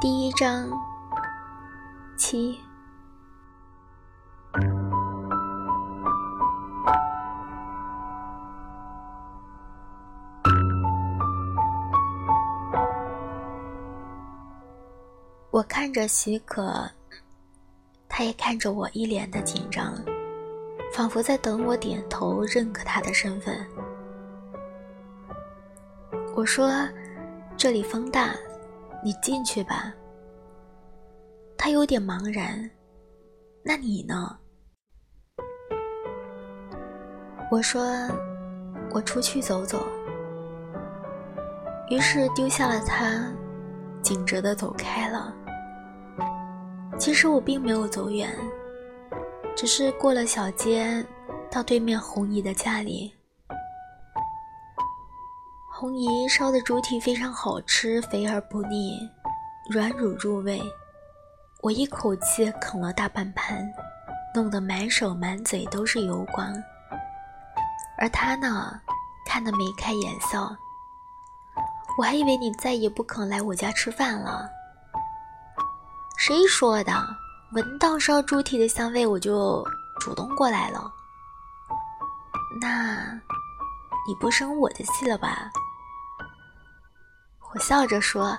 第一章七。我看着许可，他也看着我，一脸的紧张，仿佛在等我点头认可他的身份。我说：“这里风大，你进去吧。”他有点茫然。那你呢？我说：“我出去走走。”于是丢下了他，紧着的走开了。其实我并没有走远，只是过了小街，到对面红姨的家里。红姨烧的猪蹄非常好吃，肥而不腻，软乳入味。我一口气啃了大半盘，弄得满手满嘴都是油光。而他呢，看得眉开眼笑。我还以为你再也不肯来我家吃饭了。谁说的？闻到烧猪蹄的香味，我就主动过来了。那，你不生我的气了吧？我笑着说：“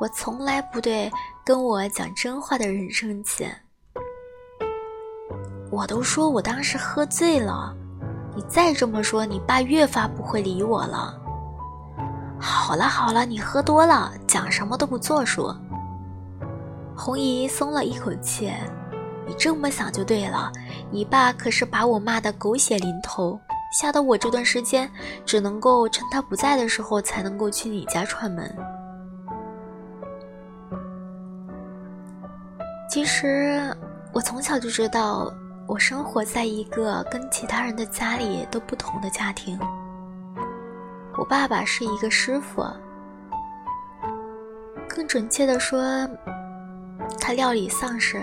我从来不对跟我讲真话的人生气。我都说我当时喝醉了，你再这么说，你爸越发不会理我了。好了好了，你喝多了，讲什么都不作数。”红姨松了一口气，你这么想就对了。你爸可是把我骂得狗血淋头，吓得我这段时间只能够趁他不在的时候才能够去你家串门。其实我从小就知道，我生活在一个跟其他人的家里都不同的家庭。我爸爸是一个师傅，更准确的说。他料理丧事，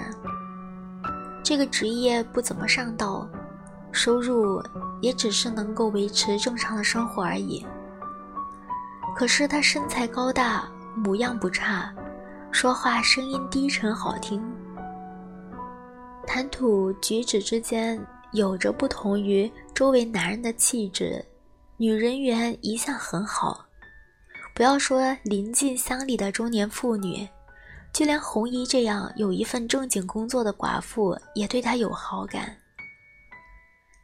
这个职业不怎么上道，收入也只是能够维持正常的生活而已。可是他身材高大，模样不差，说话声音低沉好听，谈吐举止之间有着不同于周围男人的气质，女人缘一向很好。不要说临近乡里的中年妇女。就连红姨这样有一份正经工作的寡妇也对他有好感。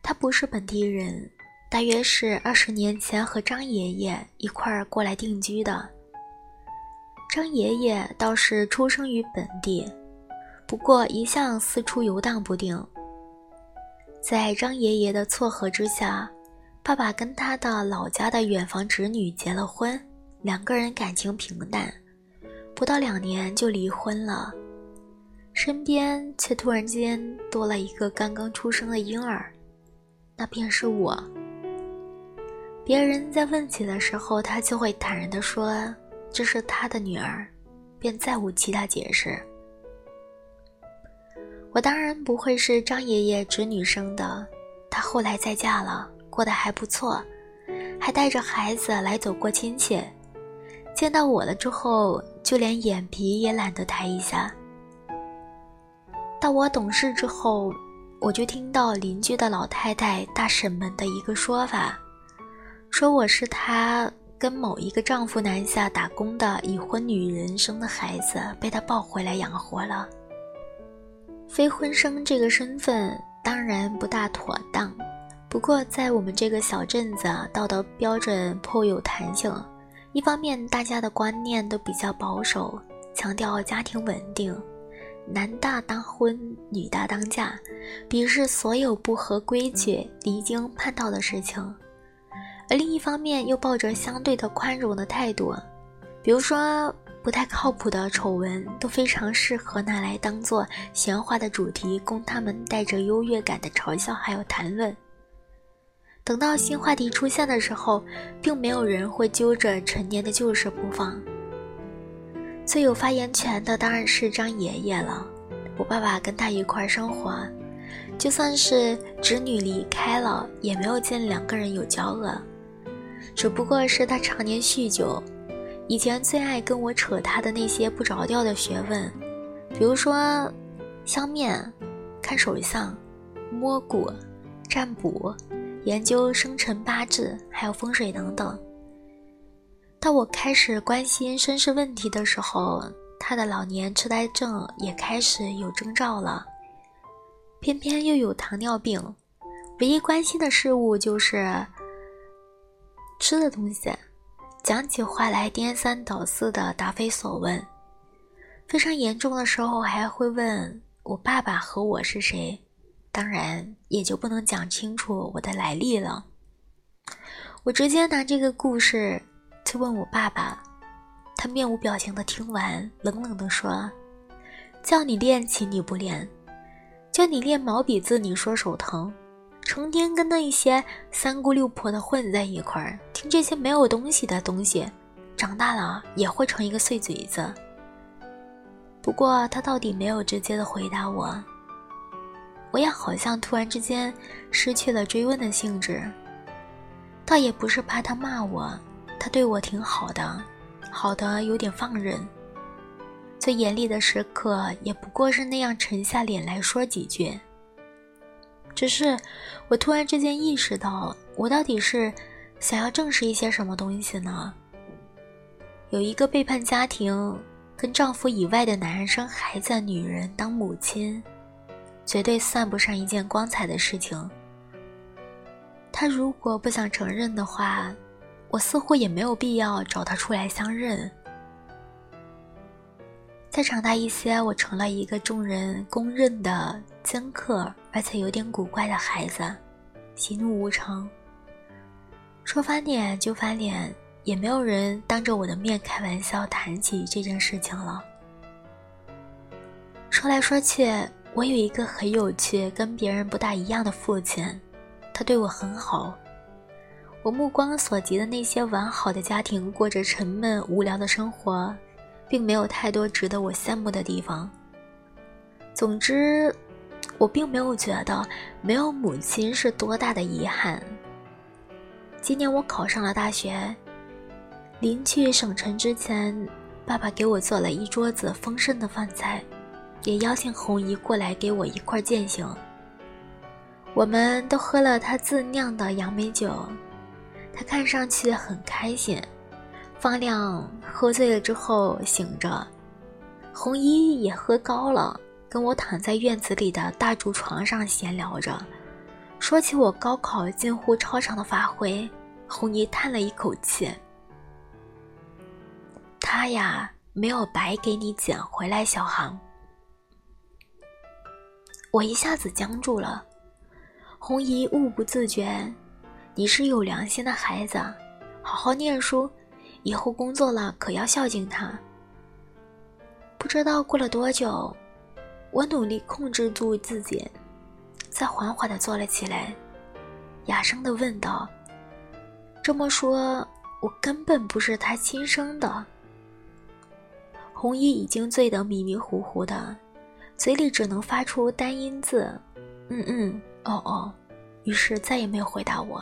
他不是本地人，大约是二十年前和张爷爷一块儿过来定居的。张爷爷倒是出生于本地，不过一向四处游荡不定。在张爷爷的撮合之下，爸爸跟他的老家的远房侄女结了婚，两个人感情平淡。不到两年就离婚了，身边却突然间多了一个刚刚出生的婴儿，那便是我。别人在问起的时候，他就会坦然地说这是他的女儿，便再无其他解释。我当然不会是张爷爷侄女生的，她后来再嫁了，过得还不错，还带着孩子来走过亲戚。见到我了之后，就连眼皮也懒得抬一下。到我懂事之后，我就听到邻居的老太太、大婶们的一个说法，说我是她跟某一个丈夫南下打工的已婚女人生的孩子，被她抱回来养活了。非婚生这个身份当然不大妥当，不过在我们这个小镇子，道德标准颇有弹性。一方面，大家的观念都比较保守，强调家庭稳定，男大当婚，女大当嫁，鄙视所有不合规矩、离经叛道的事情；而另一方面，又抱着相对的宽容的态度，比如说不太靠谱的丑闻，都非常适合拿来当做闲话的主题，供他们带着优越感的嘲笑还有谈论。等到新话题出现的时候，并没有人会揪着陈年的旧事不放。最有发言权的当然是张爷爷了。我爸爸跟他一块生活，就算是侄女离开了，也没有见两个人有交恶。只不过是他常年酗酒，以前最爱跟我扯他的那些不着调的学问，比如说相面、看手相、摸骨、占卜、研究生辰八字，还有风水等等。当我开始关心身世问题的时候，他的老年痴呆症也开始有征兆了，偏偏又有糖尿病，唯一关心的事物就是吃的东西。讲起话来颠三倒四的答非所问，非常严重的时候还会问我爸爸和我是谁，当然也就不能讲清楚我的来历了。我直接拿这个故事去问我爸爸，他面无表情的听完，冷冷的说：“叫你练琴你不练，叫你练毛笔字你说手疼。”成天跟那一些三姑六婆的混在一块儿，听这些没有东西的东西，长大了也会成一个碎嘴子。不过他到底没有直接的回答我，我也好像突然之间失去了追问的兴致。倒也不是怕他骂我，他对我挺好的，好的有点放任。最严厉的时刻，也不过是那样沉下脸来说几句。只是，我突然之间意识到，我到底是想要证实一些什么东西呢？有一个背叛家庭、跟丈夫以外的男人生孩子的女人当母亲，绝对算不上一件光彩的事情。她如果不想承认的话，我似乎也没有必要找他出来相认。再长大一些，我成了一个众人公认的尖刻而且有点古怪的孩子，喜怒无常。说翻脸就翻脸，也没有人当着我的面开玩笑谈起这件事情了。说来说去，我有一个很有趣、跟别人不大一样的父亲，他对我很好。我目光所及的那些完好的家庭，过着沉闷无聊的生活。并没有太多值得我羡慕的地方。总之，我并没有觉得没有母亲是多大的遗憾。今年我考上了大学，临去省城之前，爸爸给我做了一桌子丰盛的饭菜，也邀请红姨过来给我一块践行。我们都喝了他自酿的杨梅酒，他看上去很开心。方亮喝醉了之后醒着，红衣也喝高了，跟我躺在院子里的大竹床上闲聊着，说起我高考近乎超常的发挥，红衣叹了一口气：“他呀，没有白给你捡回来。”小航，我一下子僵住了。红衣兀不自觉：“你是有良心的孩子，好好念书。”以后工作了可要孝敬他。不知道过了多久，我努力控制住自己，再缓缓地坐了起来，哑声地问道：“这么说，我根本不是他亲生的？”红衣已经醉得迷迷糊糊的，嘴里只能发出单音字：“嗯嗯，哦哦。”于是再也没有回答我。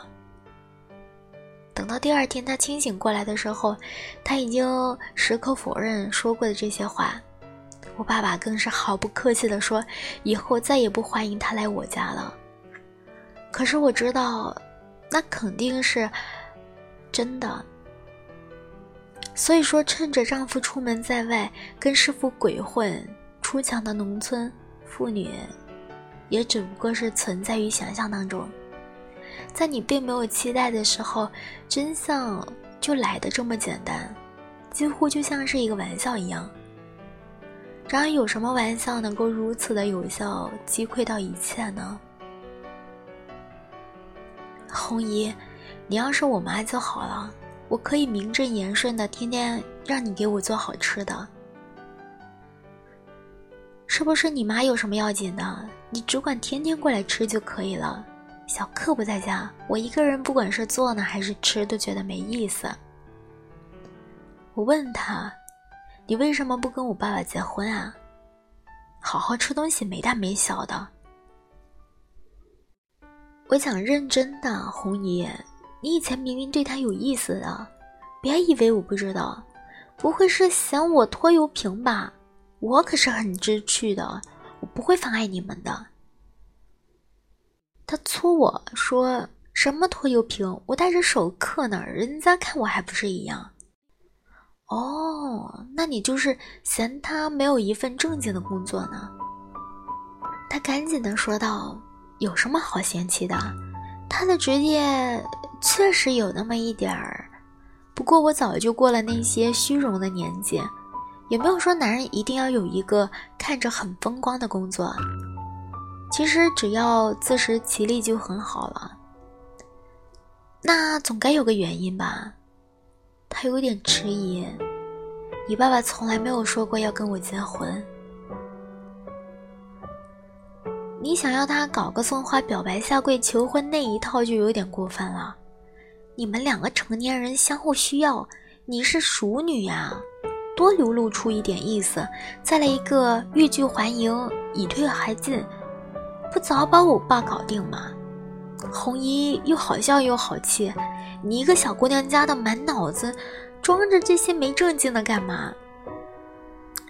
等到第二天他清醒过来的时候，他已经矢口否认说过的这些话。我爸爸更是毫不客气地说：“以后再也不欢迎他来我家了。”可是我知道，那肯定是真的。所以说，趁着丈夫出门在外，跟师傅鬼混出墙的农村妇女，也只不过是存在于想象当中。在你并没有期待的时候，真相就来的这么简单，几乎就像是一个玩笑一样。然而，有什么玩笑能够如此的有效击溃到一切呢？红姨，你要是我妈就好了，我可以名正言顺的天天让你给我做好吃的。是不是你妈有什么要紧的？你只管天天过来吃就可以了。小克不在家，我一个人不管是做呢还是吃，都觉得没意思。我问他：“你为什么不跟我爸爸结婚啊？好好吃东西，没大没小的。”我想认真的，红姨，你以前明明对他有意思的，别以为我不知道。不会是嫌我拖油瓶吧？我可是很知趣的，我不会妨碍你们的。他搓我说：“什么拖油瓶？我戴着手铐呢，人家看我还不是一样？”哦，那你就是嫌他没有一份正经的工作呢？他赶紧的说道：“有什么好嫌弃的？他的职业确实有那么一点儿。不过我早就过了那些虚荣的年纪，也没有说男人一定要有一个看着很风光的工作。其实只要自食其力就很好了。那总该有个原因吧？”他有点迟疑。你爸爸从来没有说过要跟我结婚。你想要他搞个送花、表白、下跪、求婚那一套就有点过分了。你们两个成年人相互需要，你是熟女呀，多流露出一点意思。再来一个欲拒还迎、以退还进，不早把我爸搞定吗？红衣又好笑又好气。你一个小姑娘家的，满脑子装着这些没正经的干嘛？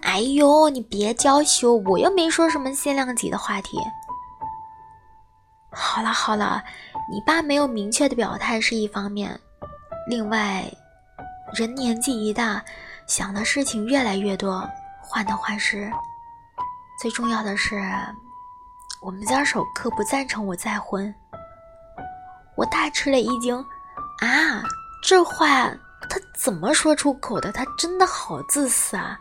哎呦，你别娇羞，我又没说什么限量级的话题。好了好了，你爸没有明确的表态是一方面，另外，人年纪一大，想的事情越来越多，患得患失。最重要的是，我们家手可不赞成我再婚。我大吃了一惊。啊，这话他怎么说出口的？他真的好自私啊！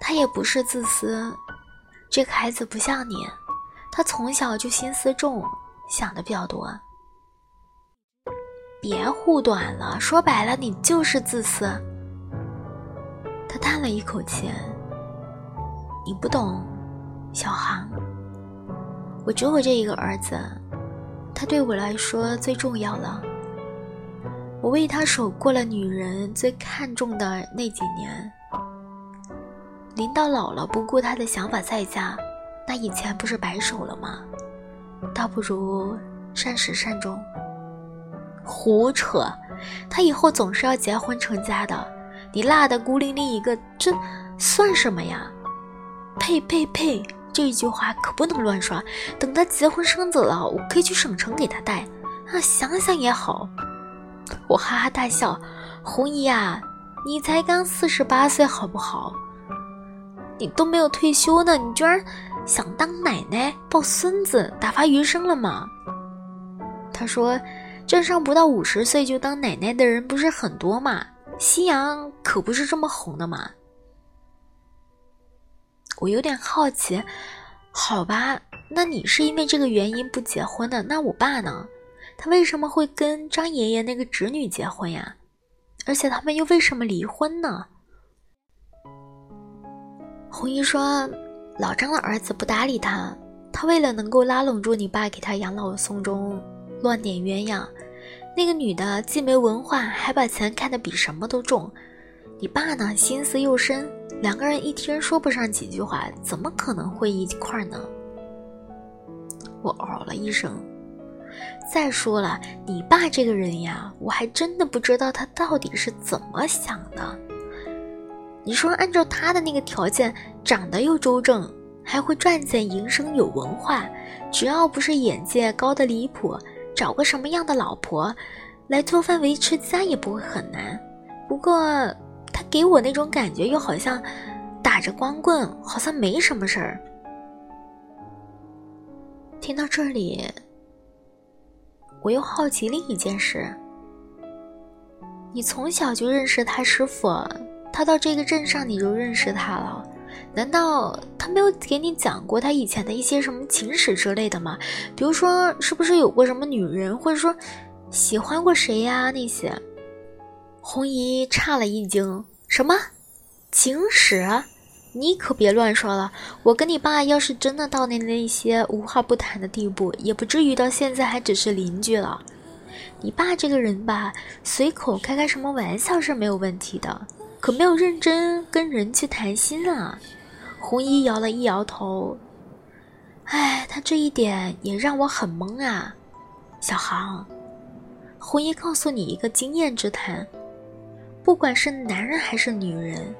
他也不是自私，这个孩子不像你，他从小就心思重，想的比较多。别护短了，说白了你就是自私。他叹了一口气，你不懂，小航，我只有这一个儿子。他对我来说最重要了，我为他守过了女人最看重的那几年。临到老了不顾他的想法再嫁，那以前不是白守了吗？倒不如善始善终。胡扯！他以后总是要结婚成家的，你落得孤零零一个，这算什么呀？呸呸呸！这句话可不能乱说。等他结婚生子了，我可以去省城给他带。啊，想想也好。我哈哈大笑。红姨啊，你才刚四十八岁，好不好？你都没有退休呢，你居然想当奶奶抱孙子，打发余生了吗？他说：“镇上不到五十岁就当奶奶的人不是很多嘛？夕阳可不是这么红的嘛。”我有点好奇，好吧，那你是因为这个原因不结婚的？那我爸呢？他为什么会跟张爷爷那个侄女结婚呀？而且他们又为什么离婚呢？红姨说，老张的儿子不搭理他，他为了能够拉拢住你爸，给他养老送终，乱点鸳鸯。那个女的既没文化，还把钱看得比什么都重。你爸呢，心思又深。两个人一天说不上几句话，怎么可能会一块呢？我哦了一声。再说了，你爸这个人呀，我还真的不知道他到底是怎么想的。你说按照他的那个条件，长得又周正，还会赚钱营生，有文化，只要不是眼界高的离谱，找个什么样的老婆来做饭维持家也不会很难。不过。他给我那种感觉，又好像打着光棍，好像没什么事儿。听到这里，我又好奇另一件事：你从小就认识他师傅，他到这个镇上你就认识他了，难道他没有给你讲过他以前的一些什么情史之类的吗？比如说，是不是有过什么女人，或者说喜欢过谁呀？那些？红姨差了一惊：“什么情史？你可别乱说了！我跟你爸要是真的到那那些无话不谈的地步，也不至于到现在还只是邻居了。你爸这个人吧，随口开开什么玩笑是没有问题的，可没有认真跟人去谈心啊。”红姨摇了一摇头：“哎，他这一点也让我很懵啊。”小航，红姨告诉你一个经验之谈。不管是男人还是女人，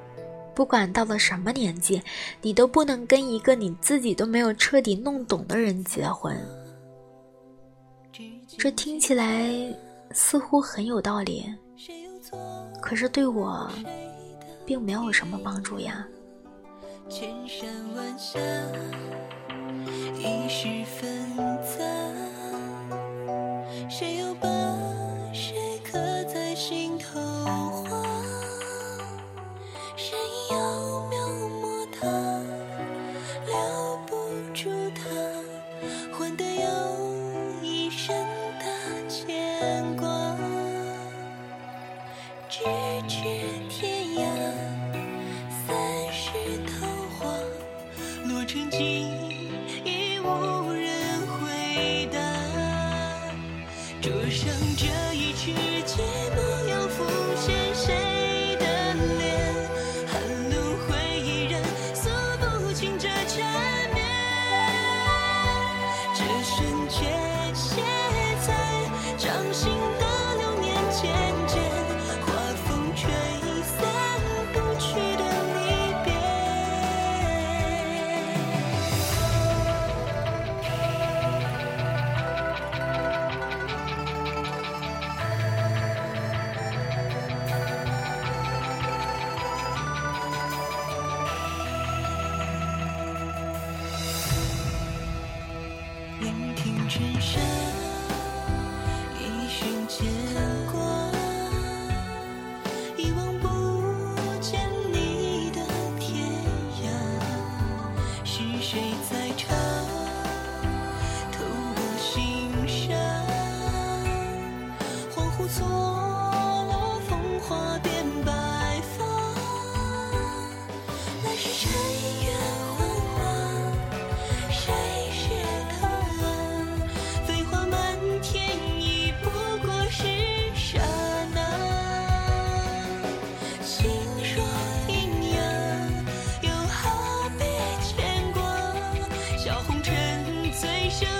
不管到了什么年纪，你都不能跟一个你自己都没有彻底弄懂的人结婚。这听起来似乎很有道理，可是对我并没有什么帮助呀。千山万，一时分谁又把？红尘最深。